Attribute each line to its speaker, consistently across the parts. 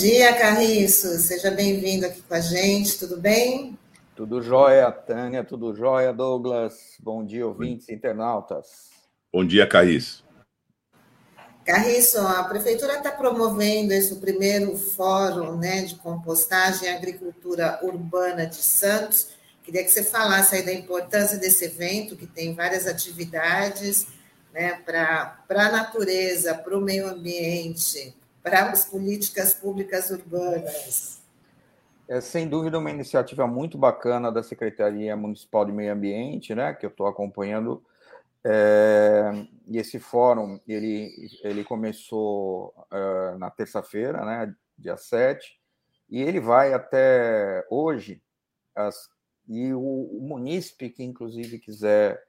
Speaker 1: Bom dia, Carriço. Seja bem-vindo aqui com a gente, tudo bem?
Speaker 2: Tudo jóia, Tânia, tudo jóia, Douglas. Bom dia, ouvintes internautas.
Speaker 3: Bom dia, Carriço.
Speaker 1: Carriço, a Prefeitura está promovendo esse primeiro fórum né, de compostagem e agricultura urbana de Santos. Queria que você falasse aí da importância desse evento, que tem várias atividades né, para a natureza, para o meio ambiente, para as políticas públicas urbanas.
Speaker 2: É sem dúvida uma iniciativa muito bacana da Secretaria Municipal de Meio Ambiente, né, que eu estou acompanhando. É, e esse fórum ele, ele começou uh, na terça-feira, né, dia 7, e ele vai até hoje, as, e o, o munícipe que inclusive quiser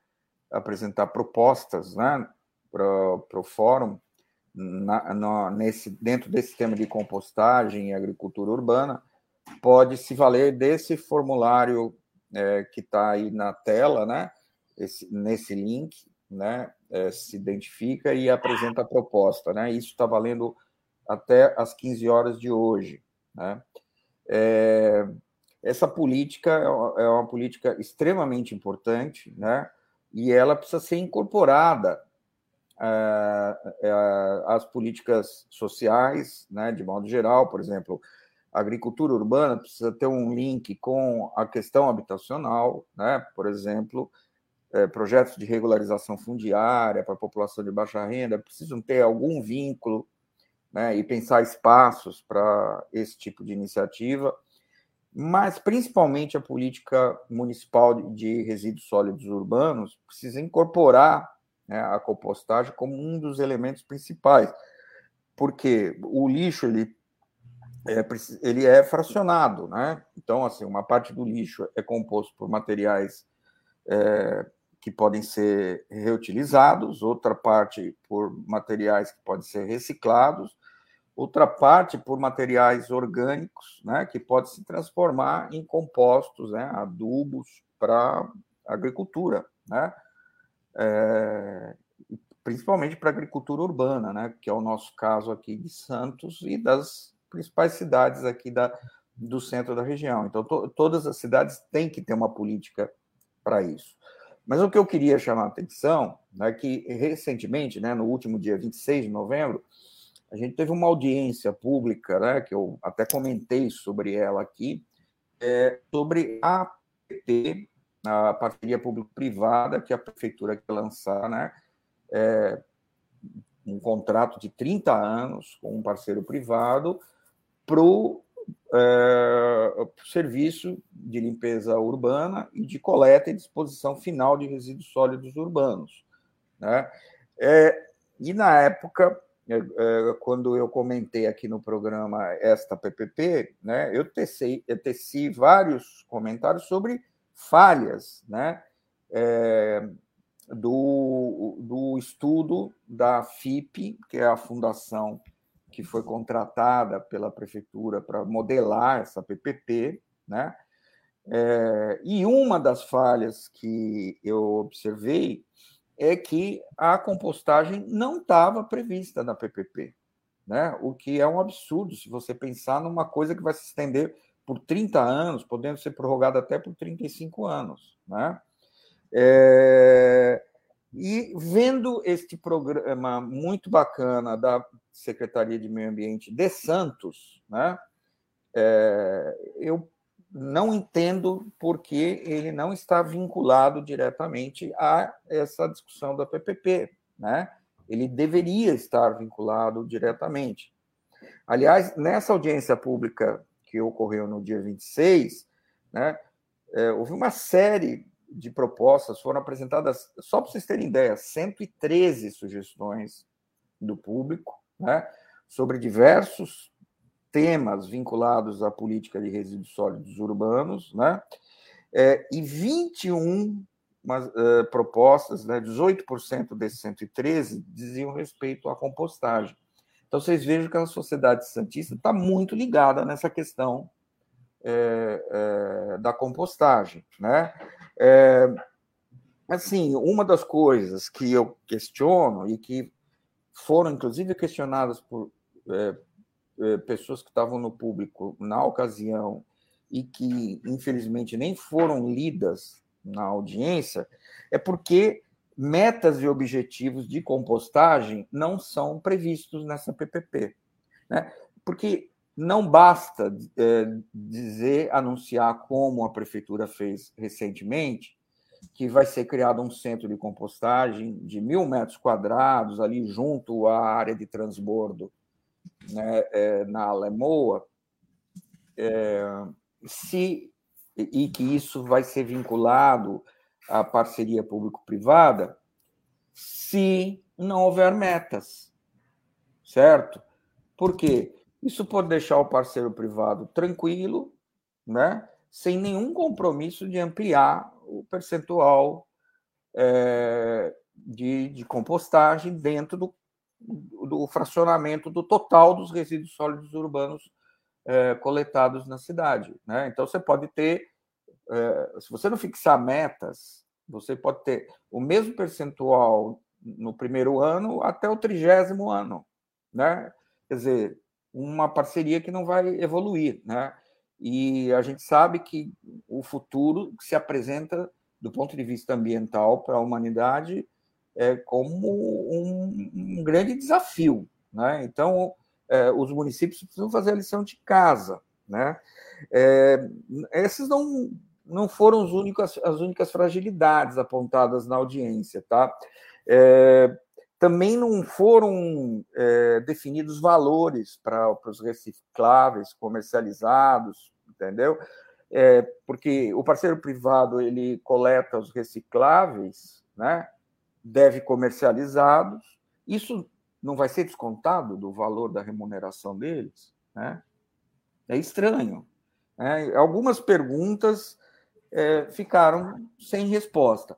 Speaker 2: apresentar propostas né, para o fórum, na, na, nesse, dentro desse tema de compostagem e agricultura urbana, pode se valer desse formulário é, que está aí na tela, né? Esse, nesse link, né? É, se identifica e apresenta a proposta, né? Isso está valendo até às 15 horas de hoje, né? É, essa política é, é uma política extremamente importante, né? E ela precisa ser incorporada às políticas sociais, né? De modo geral, por exemplo, a agricultura urbana precisa ter um link com a questão habitacional, né? por exemplo, é, projetos de regularização fundiária para a população de baixa renda precisam ter algum vínculo né? e pensar espaços para esse tipo de iniciativa, mas principalmente a política municipal de resíduos sólidos urbanos precisa incorporar né, a compostagem como um dos elementos principais, porque o lixo ele é, ele é fracionado, né? Então, assim, uma parte do lixo é composto por materiais é, que podem ser reutilizados, outra parte por materiais que podem ser reciclados, outra parte por materiais orgânicos, né? Que podem se transformar em compostos, né? Adubos para agricultura, né? É, principalmente para agricultura urbana, né? Que é o nosso caso aqui de Santos e das principais cidades aqui da, do centro da região. Então, to, todas as cidades têm que ter uma política para isso. Mas o que eu queria chamar a atenção é que, recentemente, né, no último dia 26 de novembro, a gente teve uma audiência pública, né, que eu até comentei sobre ela aqui, é, sobre a PT, a parceria público-privada, que a prefeitura quer lançar, né, é, um contrato de 30 anos com um parceiro privado para o é, serviço de limpeza urbana e de coleta e disposição final de resíduos sólidos urbanos. Né? É, e na época, é, é quando eu comentei aqui no programa esta PPP, né, eu, teci, eu teci vários comentários sobre falhas né, é, do, do estudo da FIP, que é a Fundação que foi contratada pela prefeitura para modelar essa PPP, né? É, e uma das falhas que eu observei é que a compostagem não estava prevista na PPP, né? O que é um absurdo se você pensar numa coisa que vai se estender por 30 anos, podendo ser prorrogada até por 35 anos, né? É, e vendo este programa muito bacana da Secretaria de Meio Ambiente de Santos, né, é, eu não entendo por que ele não está vinculado diretamente a essa discussão da PPP. Né? Ele deveria estar vinculado diretamente. Aliás, nessa audiência pública que ocorreu no dia 26, né, é, houve uma série de propostas foram apresentadas, só para vocês terem ideia, 113 sugestões do público, né, sobre diversos temas vinculados à política de resíduos sólidos urbanos, né, é, e 21 mas, uh, propostas, né, 18% desses 113 diziam respeito à compostagem. Então, vocês vejam que a sociedade santista está muito ligada nessa questão é, é, da compostagem, né? É, assim, uma das coisas que eu questiono e que foram inclusive questionadas por, é, eh, pessoas que estavam no público na ocasião e que, infelizmente, nem foram lidas na audiência, é porque metas e objetivos de compostagem não são previstos nessa PPP. Né? Porque não basta é, dizer, anunciar, como a prefeitura fez recentemente, que vai ser criado um centro de compostagem de mil metros quadrados ali junto à área de transbordo né, é, na Alemoa, é, se e que isso vai ser vinculado à parceria público-privada, se não houver metas, certo? Por quê? Isso pode deixar o parceiro privado tranquilo, né? sem nenhum compromisso de ampliar o percentual é, de, de, compostagem dentro do, do, fracionamento do total dos resíduos sólidos urbanos é, coletados na cidade. Né? Então, você pode ter, se você não fixar metas, você pode ter o mesmo percentual no primeiro ano até o trigésimo ano. Né? Quer dizer, uma parceria que não vai evoluir. Né? E a gente sabe que o futuro se apresenta, do ponto de vista ambiental, para a humanidade é, como um, um grande desafio. Né? Então, é, os municípios precisam fazer a lição de casa. Né? É, esses não, não foram os únicos, as únicas fragilidades apontadas na audiência. Tá? É, também não foram é, definidos valores para os recicláveis comercializados, entendeu? É, porque o parceiro privado ele coleta os recicláveis, né? Deve comercializá-los. Isso não vai ser descontado do valor da remuneração deles, né? É estranho. Né? Algumas perguntas é, ficaram sem resposta.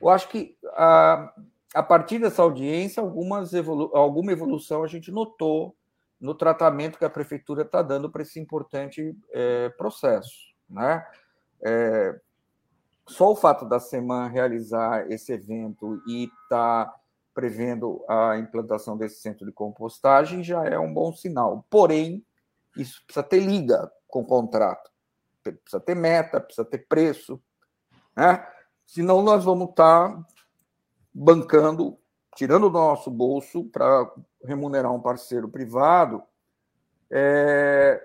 Speaker 2: Eu acho que a, a partir dessa audiência, algumas evolu alguma evolução a gente notou no tratamento que a prefeitura está dando para esse importante é, processo. Né? É, só o fato da semana realizar esse evento e estar tá prevendo a implantação desse centro de compostagem já é um bom sinal. Porém, isso precisa ter liga com o contrato, precisa ter meta, precisa ter preço, né? senão nós vamos estar tá bancando, tirando do nosso bolso para remunerar um parceiro privado é,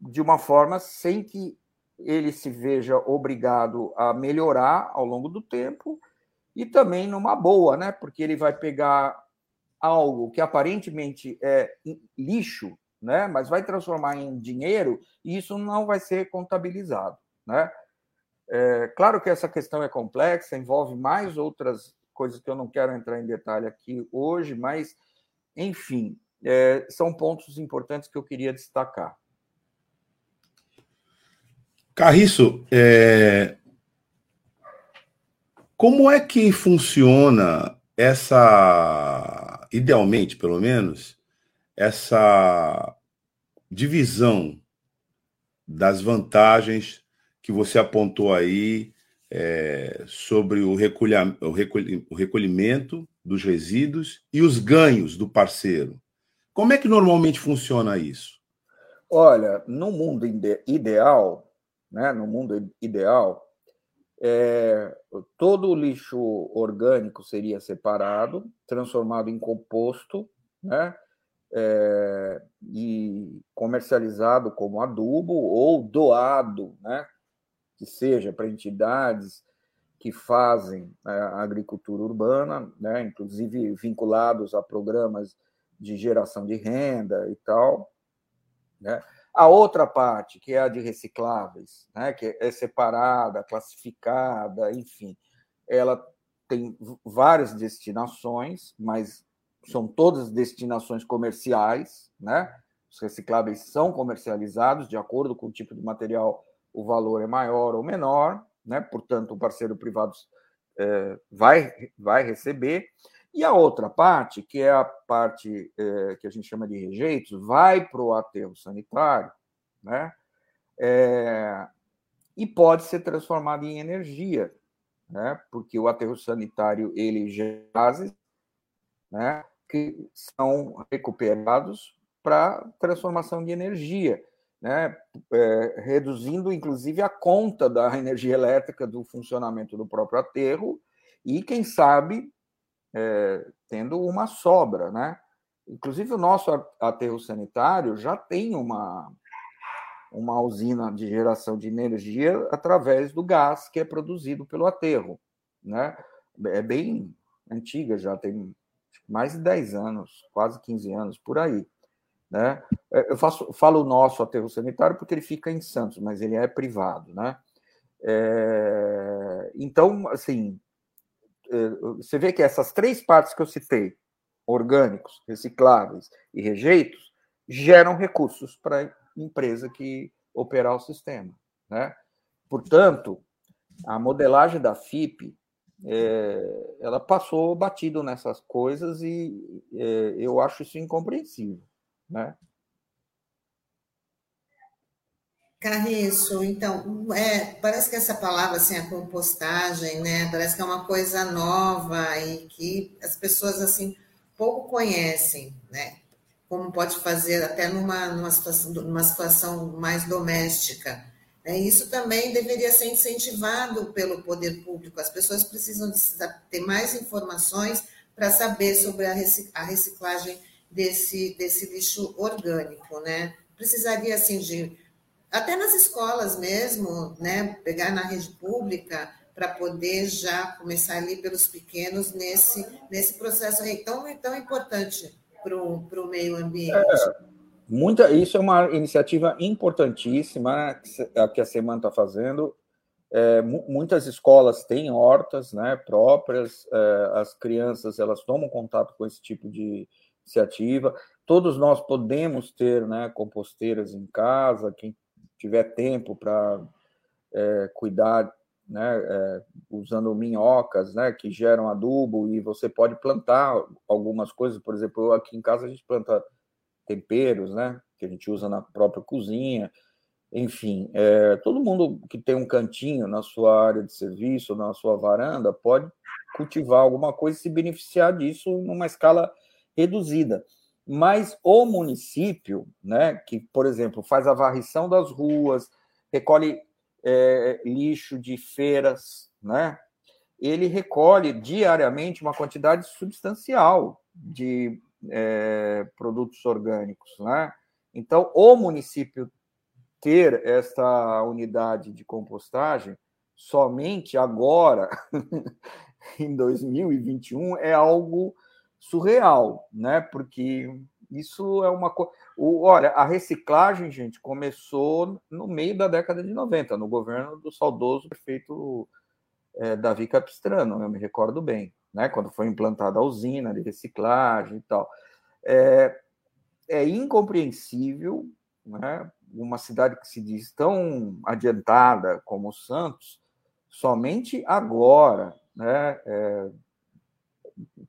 Speaker 2: de uma forma sem que ele se veja obrigado a melhorar ao longo do tempo e também numa boa, né? Porque ele vai pegar algo que aparentemente é lixo, né? Mas vai transformar em dinheiro e isso não vai ser contabilizado, né? É, claro que essa questão é complexa, envolve mais outras coisas que eu não quero entrar em detalhe aqui hoje, mas, enfim, é, são pontos importantes que eu queria destacar.
Speaker 3: Carriço, é... como é que funciona essa, idealmente pelo menos, essa divisão das vantagens que você apontou aí é, sobre o, recolha, o, recolhi, o recolhimento dos resíduos e os ganhos do parceiro. Como é que normalmente funciona isso?
Speaker 2: Olha, no mundo ideal, né, no mundo ideal, é, todo o lixo orgânico seria separado, transformado em composto, né, é, e comercializado como adubo ou doado, né, que seja para entidades que fazem né, a agricultura urbana, né, inclusive vinculados a programas de geração de renda e tal. Né? A outra parte, que é a de recicláveis, né, que é separada, classificada, enfim, ela tem várias destinações, mas são todas destinações comerciais, né? Os recicláveis são comercializados de acordo com o tipo de material o valor é maior ou menor, né? portanto, o parceiro privado é, vai, vai receber. E a outra parte, que é a parte é, que a gente chama de rejeitos, vai para o aterro sanitário, né? É, e pode ser transformado em energia, né? Porque o aterro sanitário ele gases, né? Que são recuperados para transformação de energia, né? É, reduzindo inclusive a conta da energia elétrica do funcionamento do próprio aterro e, quem sabe, é, tendo uma sobra, né? Inclusive, o nosso aterro sanitário já tem uma, uma usina de geração de energia através do gás que é produzido pelo aterro. Né? É bem antiga, já tem mais de 10 anos, quase 15 anos, por aí. Né? É, eu faço, falo o nosso aterro sanitário porque ele fica em Santos, mas ele é privado. Né? É, então, assim, é, você vê que essas três partes que eu citei, orgânicos, recicláveis e rejeitos, geram recursos para a empresa que operar o sistema. Né? Portanto, a modelagem da FIP é, ela passou batido nessas coisas e é, eu acho isso incompreensível. Né?
Speaker 1: Carriço, então, é, parece que essa palavra, assim, a compostagem, né, parece que é uma coisa nova e que as pessoas, assim, pouco conhecem, né? Como pode fazer até numa, numa, situação, numa situação mais doméstica. Né? Isso também deveria ser incentivado pelo poder público. As pessoas precisam ter mais informações para saber sobre a reciclagem desse, desse lixo orgânico, né? Precisaria, assim, de... Até nas escolas mesmo, né? Pegar na rede pública para poder já começar ali pelos pequenos nesse, nesse processo aí tão, tão importante para o meio ambiente. É,
Speaker 2: muita, isso é uma iniciativa importantíssima que a Semana está fazendo. É, muitas escolas têm hortas né, próprias, é, as crianças elas tomam contato com esse tipo de iniciativa. Todos nós podemos ter né, composteiras em casa, quem tiver tempo para é, cuidar né, é, usando minhocas, né, que geram adubo e você pode plantar algumas coisas, por exemplo, aqui em casa a gente planta temperos, né, que a gente usa na própria cozinha, enfim, é, todo mundo que tem um cantinho na sua área de serviço, na sua varanda, pode cultivar alguma coisa e se beneficiar disso numa escala reduzida. Mas o município, né, que, por exemplo, faz a varrição das ruas, recolhe é, lixo de feiras, né? Ele recolhe diariamente uma quantidade substancial de é, produtos orgânicos, né? Então, o município ter essa unidade de compostagem somente agora, em 2021, é algo surreal, né? Porque isso é uma coisa. Olha, a reciclagem, gente, começou no meio da década de 90, no governo do saudoso prefeito é, Davi Capistrano, eu me recordo bem, né? Quando foi implantada a usina de reciclagem e tal. É, é incompreensível, né? Uma cidade que se diz tão adiantada como Santos, somente agora, né? É,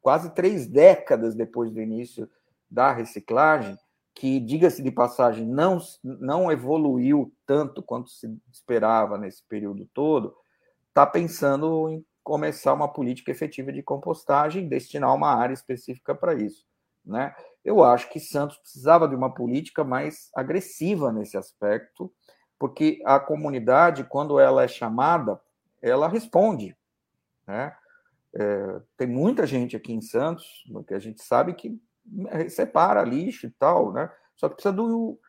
Speaker 2: quase três décadas depois do início da reciclagem, que, diga-se de passagem, não, não evoluiu tanto quanto se esperava nesse período todo, está pensando em começar uma política efetiva de compostagem, destinar uma área específica para isso. Né? Eu acho que Santos precisava de uma política mais agressiva nesse aspecto, porque a comunidade, quando ela é chamada, ela responde. Né? É, tem muita gente aqui em Santos, que a gente sabe que separa lixo e tal, né? Só que precisa do,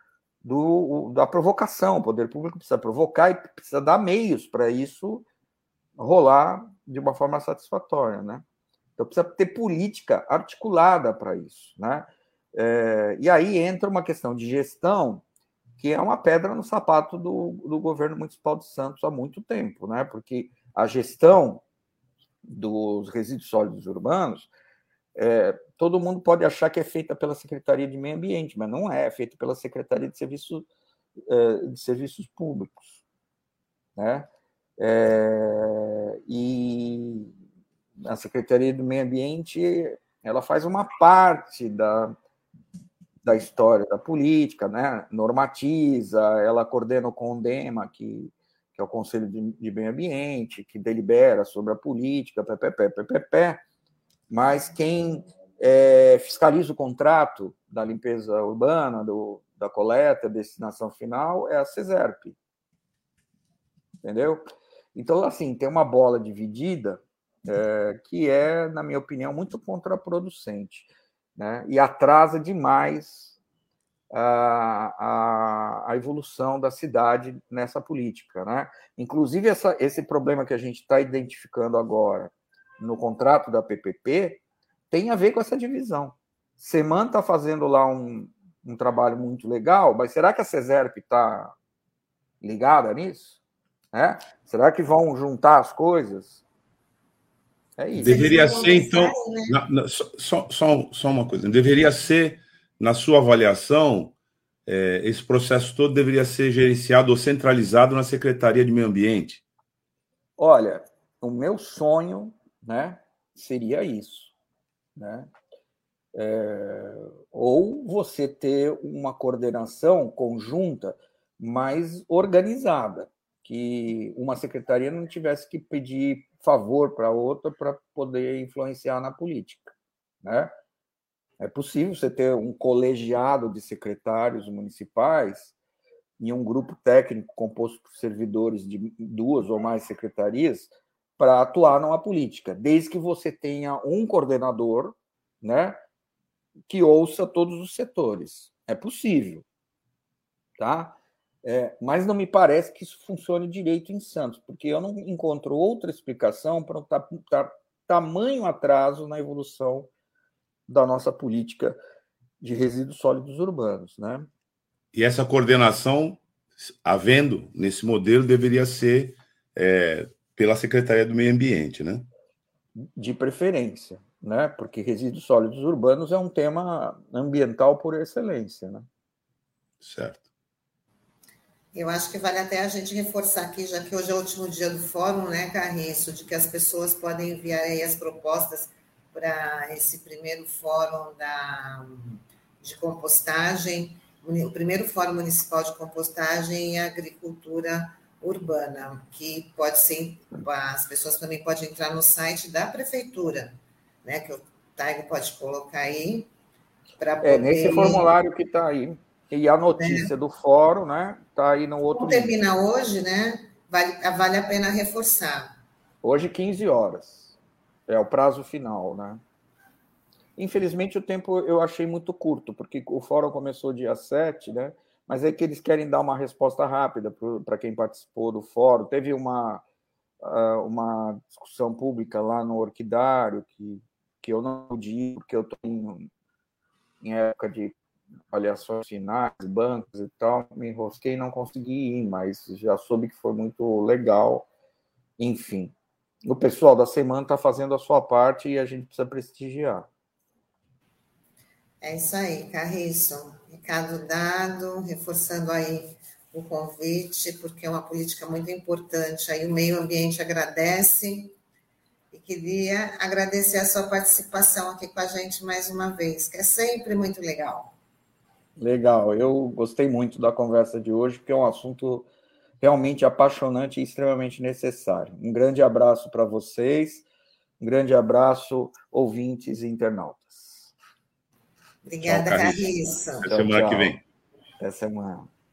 Speaker 2: do, da provocação. O poder público precisa provocar e precisa dar meios para isso rolar de uma forma satisfatória, né? Então precisa ter política articulada para isso, né? É, e aí entra uma questão de gestão que é uma pedra no sapato do, do governo municipal de Santos há muito tempo, né? Porque a gestão dos resíduos sólidos urbanos é, todo mundo pode achar que é feita pela Secretaria de Meio Ambiente, mas não é, é feita pela Secretaria de, Serviço, é, de Serviços Públicos. Né? A Secretaria do Meio Ambiente ela faz uma parte da, da história da política, né? normatiza, ela coordena o CONDEMA, que, que é o Conselho de, de Meio Ambiente, que delibera sobre a política, ppp, ppp, mas quem é, fiscaliza o contrato da limpeza urbana, do, da coleta, destinação final, é a CESERP. Entendeu? Então, assim, tem uma bola dividida é, que é, na minha opinião, muito contraproducente né? e atrasa demais a, a, a, evolução da cidade nessa política. Né? Inclusive, essa, esse problema que a gente está identificando agora no contrato da PPP tem a ver com essa divisão. Seman está fazendo lá um, um trabalho muito legal, mas será que a CESERP está ligada nisso? É? Será que vão juntar as coisas?
Speaker 3: É isso. Deveria ser, então. Né? Na, na, só, só, só uma coisa. Deveria ser, na sua avaliação, é, esse processo todo deveria ser gerenciado ou centralizado na Secretaria de Meio Ambiente?
Speaker 2: Olha, o meu sonho né, seria isso. Né? É, ou você ter uma coordenação conjunta mais organizada, que uma secretaria não tivesse que pedir favor para outra para poder influenciar na política, né? É possível você ter um colegiado de secretários municipais e um grupo técnico composto por servidores de duas ou mais secretarias para atuar numa política, desde que você tenha um coordenador, né, que ouça todos os setores. É possível, tá? É, mas não me parece que isso funcione direito em Santos, porque eu não encontro outra explicação para o tamanho atraso na evolução da nossa política de resíduos sólidos urbanos, né?
Speaker 3: E essa coordenação, havendo nesse modelo, deveria ser é, pela Secretaria do Meio Ambiente, né?
Speaker 2: De preferência, né? Porque resíduos sólidos urbanos é um tema ambiental por excelência, né?
Speaker 3: Certo.
Speaker 1: Eu acho que vale até a gente reforçar aqui, já que hoje é o último dia do fórum, né, Carriço, de que as pessoas podem enviar aí as propostas para esse primeiro fórum da, de compostagem, o primeiro fórum municipal de compostagem e agricultura urbana, que pode ser, as pessoas também podem entrar no site da prefeitura, né, que o Taigo pode colocar aí.
Speaker 2: Para poder... É, nesse formulário que está aí. E a notícia é. do fórum, né? Está aí no outro.
Speaker 1: Como termina hoje, né? Vale, vale a pena reforçar.
Speaker 2: Hoje, 15 horas. É o prazo final, né? Infelizmente, o tempo eu achei muito curto, porque o fórum começou dia 7, né? Mas é que eles querem dar uma resposta rápida para quem participou do fórum. Teve uma, ah, uma discussão pública lá no Orquidário, que, que eu não pude porque eu estou em, em época de avaliações finais, bancos e tal, me enrosquei e não consegui ir, mas já soube que foi muito legal. Enfim, o pessoal da semana está fazendo a sua parte e a gente precisa prestigiar.
Speaker 1: É isso aí, Carriço. Recado dado, reforçando aí o convite, porque é uma política muito importante. Aí o meio ambiente agradece e queria agradecer a sua participação aqui com a gente mais uma vez, que é sempre muito legal.
Speaker 2: Legal, eu gostei muito da conversa de hoje, porque é um assunto realmente apaixonante e extremamente necessário. Um grande abraço para vocês, um grande abraço, ouvintes e internautas.
Speaker 1: Obrigada, Carissa.
Speaker 3: Até semana que vem.
Speaker 2: Até semana.